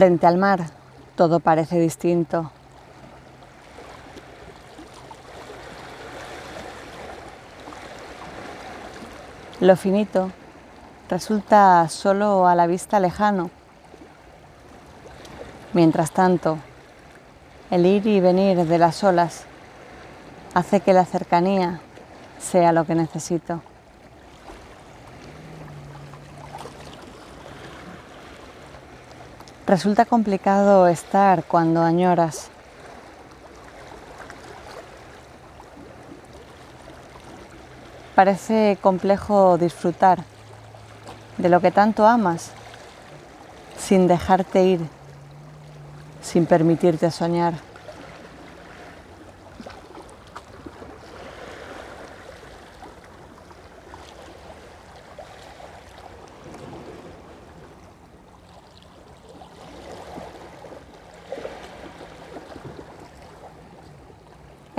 Frente al mar todo parece distinto. Lo finito resulta solo a la vista lejano. Mientras tanto, el ir y venir de las olas hace que la cercanía sea lo que necesito. Resulta complicado estar cuando añoras. Parece complejo disfrutar de lo que tanto amas sin dejarte ir, sin permitirte soñar.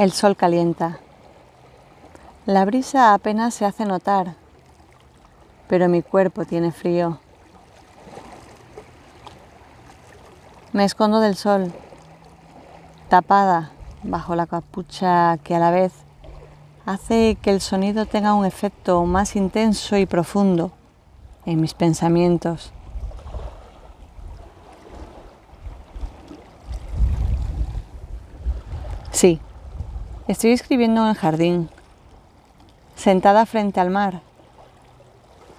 El sol calienta. La brisa apenas se hace notar, pero mi cuerpo tiene frío. Me escondo del sol, tapada bajo la capucha que a la vez hace que el sonido tenga un efecto más intenso y profundo en mis pensamientos. Sí, Estoy escribiendo en el jardín, sentada frente al mar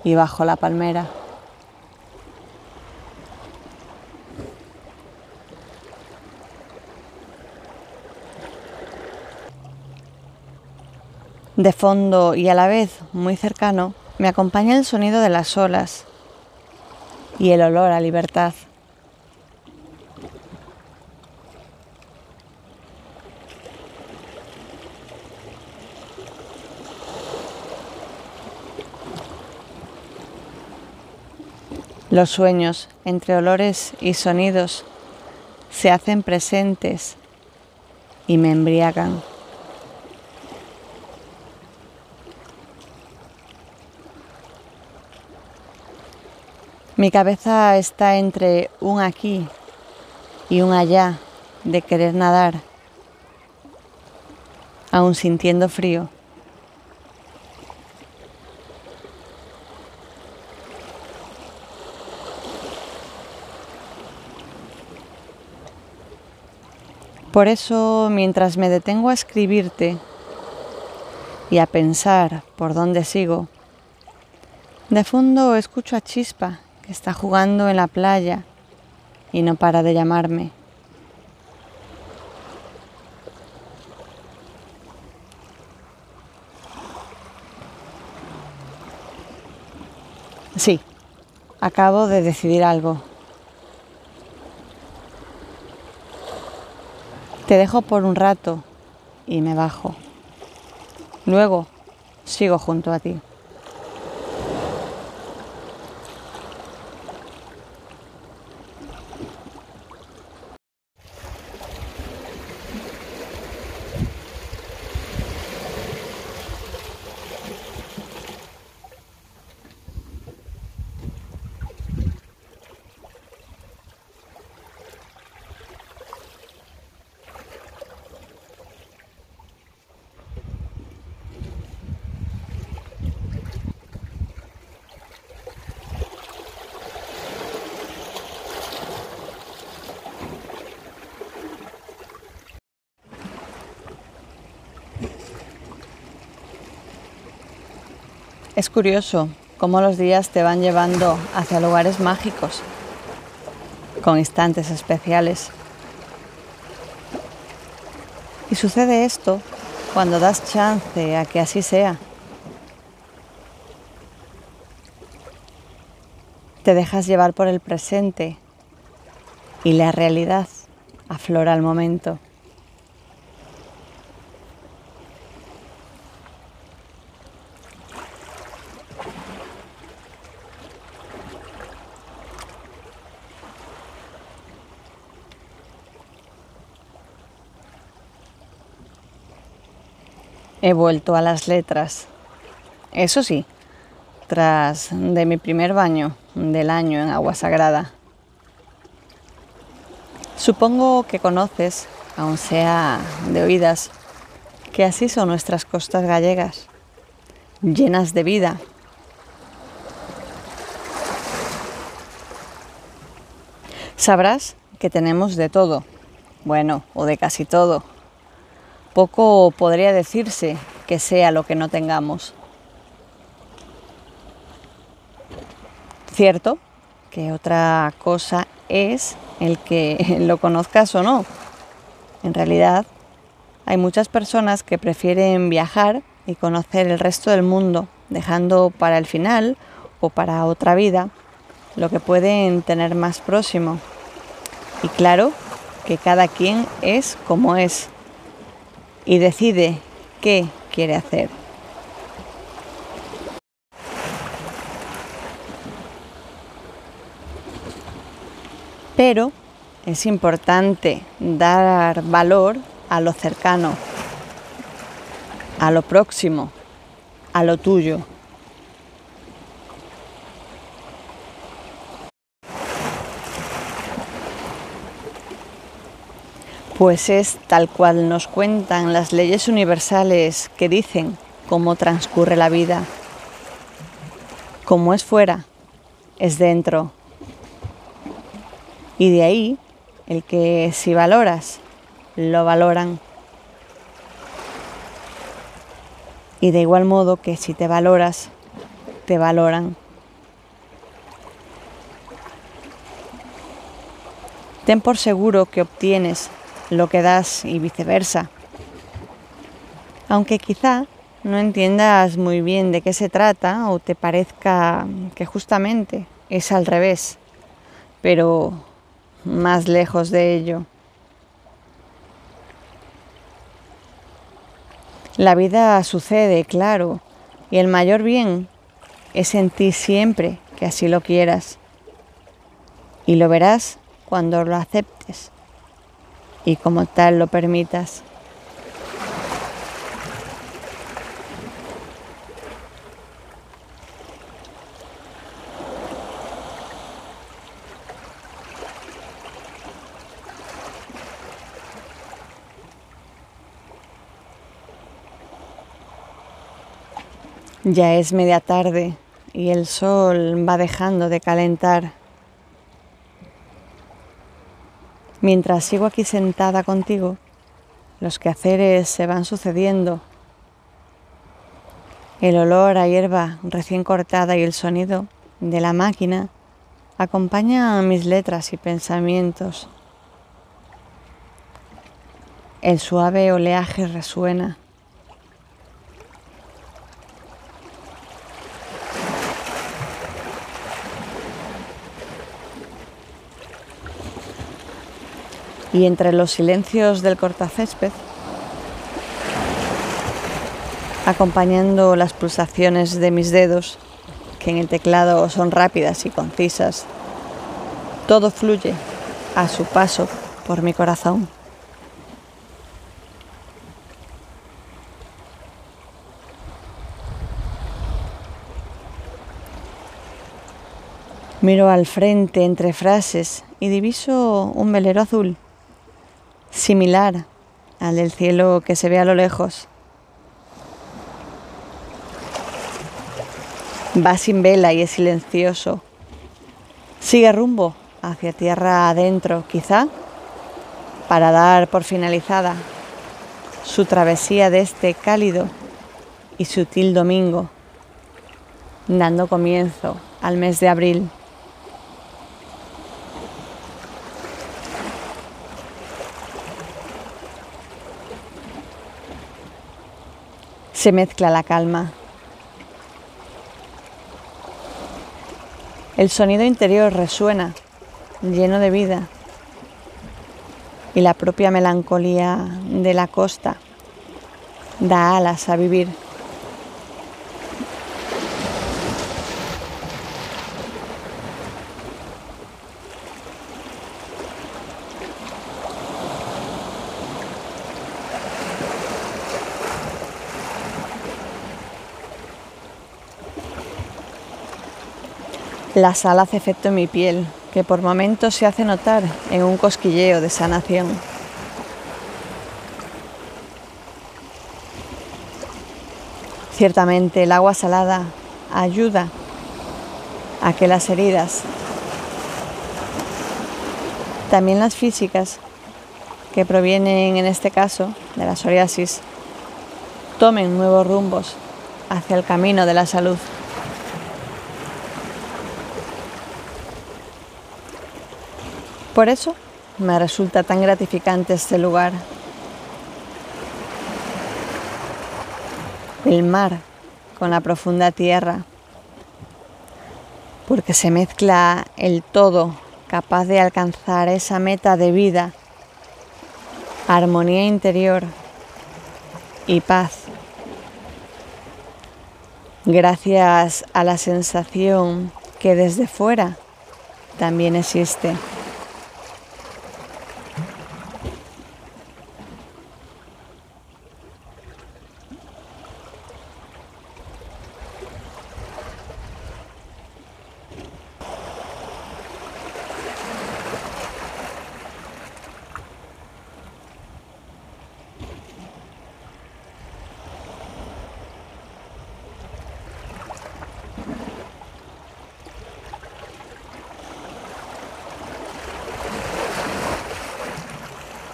y bajo la palmera. De fondo y a la vez muy cercano me acompaña el sonido de las olas y el olor a libertad. Los sueños, entre olores y sonidos, se hacen presentes y me embriagan. Mi cabeza está entre un aquí y un allá de querer nadar, aún sintiendo frío. Por eso, mientras me detengo a escribirte y a pensar por dónde sigo, de fondo escucho a Chispa, que está jugando en la playa y no para de llamarme. Sí, acabo de decidir algo. Te dejo por un rato y me bajo. Luego sigo junto a ti. Es curioso cómo los días te van llevando hacia lugares mágicos, con instantes especiales. Y sucede esto cuando das chance a que así sea. Te dejas llevar por el presente y la realidad aflora al momento. He vuelto a las letras. Eso sí, tras de mi primer baño del año en agua sagrada. Supongo que conoces, aun sea de oídas, que así son nuestras costas gallegas, llenas de vida. Sabrás que tenemos de todo, bueno, o de casi todo. Poco podría decirse que sea lo que no tengamos. Cierto que otra cosa es el que lo conozcas o no. En realidad, hay muchas personas que prefieren viajar y conocer el resto del mundo, dejando para el final o para otra vida lo que pueden tener más próximo. Y claro que cada quien es como es y decide qué quiere hacer. Pero es importante dar valor a lo cercano, a lo próximo, a lo tuyo. Pues es tal cual nos cuentan las leyes universales que dicen cómo transcurre la vida. Como es fuera, es dentro. Y de ahí el que si valoras, lo valoran. Y de igual modo que si te valoras, te valoran. Ten por seguro que obtienes lo que das y viceversa. Aunque quizá no entiendas muy bien de qué se trata o te parezca que justamente es al revés, pero más lejos de ello. La vida sucede, claro, y el mayor bien es en ti siempre que así lo quieras. Y lo verás cuando lo aceptes y como tal lo permitas. Ya es media tarde y el sol va dejando de calentar. Mientras sigo aquí sentada contigo, los quehaceres se van sucediendo. El olor a hierba recién cortada y el sonido de la máquina acompañan mis letras y pensamientos. El suave oleaje resuena. Y entre los silencios del cortacésped, acompañando las pulsaciones de mis dedos, que en el teclado son rápidas y concisas, todo fluye a su paso por mi corazón. Miro al frente entre frases y diviso un velero azul similar al del cielo que se ve a lo lejos. Va sin vela y es silencioso. Sigue rumbo hacia tierra adentro, quizá, para dar por finalizada su travesía de este cálido y sutil domingo, dando comienzo al mes de abril. Se mezcla la calma. El sonido interior resuena, lleno de vida, y la propia melancolía de la costa da alas a vivir. La sal hace efecto en mi piel, que por momentos se hace notar en un cosquilleo de sanación. Ciertamente el agua salada ayuda a que las heridas, también las físicas, que provienen en este caso de la psoriasis, tomen nuevos rumbos hacia el camino de la salud. Por eso me resulta tan gratificante este lugar. El mar con la profunda tierra, porque se mezcla el todo capaz de alcanzar esa meta de vida, armonía interior y paz. Gracias a la sensación que desde fuera también existe.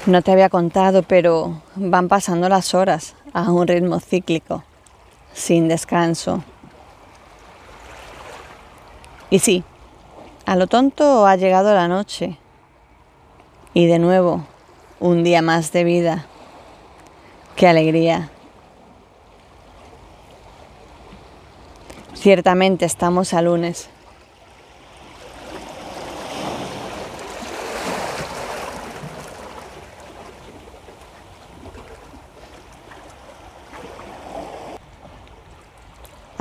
No te había contado, pero van pasando las horas a un ritmo cíclico, sin descanso. Y sí, a lo tonto ha llegado la noche. Y de nuevo, un día más de vida. ¡Qué alegría! Ciertamente estamos a lunes.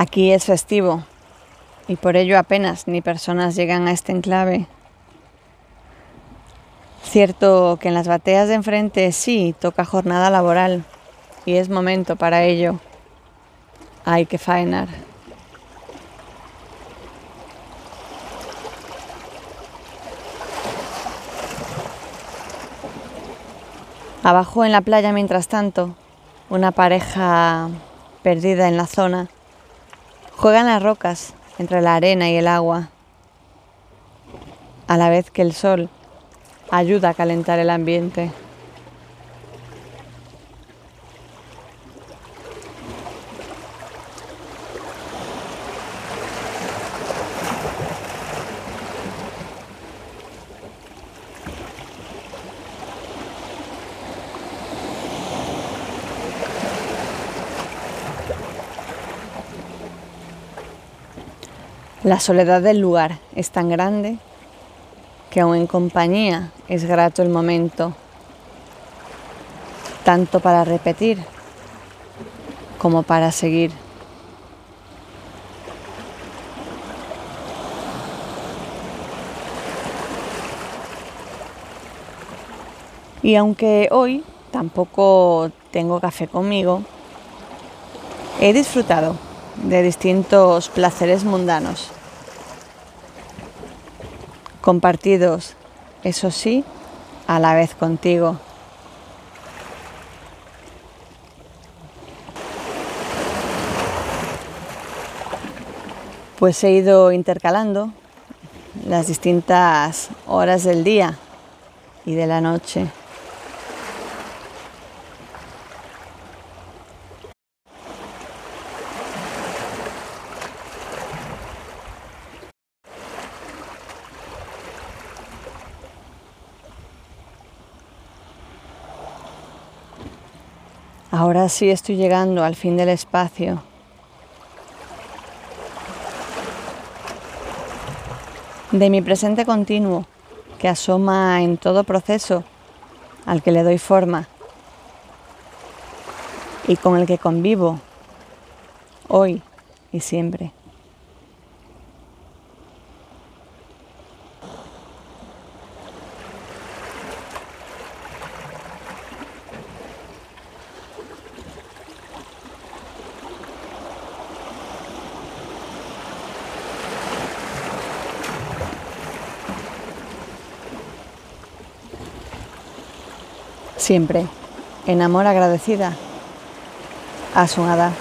Aquí es festivo y por ello apenas ni personas llegan a este enclave. Cierto que en las bateas de enfrente sí toca jornada laboral y es momento para ello. Hay que faenar. Abajo en la playa, mientras tanto, una pareja perdida en la zona Juegan las rocas entre la arena y el agua, a la vez que el sol ayuda a calentar el ambiente. La soledad del lugar es tan grande que aún en compañía es grato el momento, tanto para repetir como para seguir. Y aunque hoy tampoco tengo café conmigo, he disfrutado de distintos placeres mundanos compartidos, eso sí, a la vez contigo. Pues he ido intercalando las distintas horas del día y de la noche. Ahora sí estoy llegando al fin del espacio. De mi presente continuo, que asoma en todo proceso al que le doy forma y con el que convivo hoy y siempre. Siempre en amor agradecida. Asunada.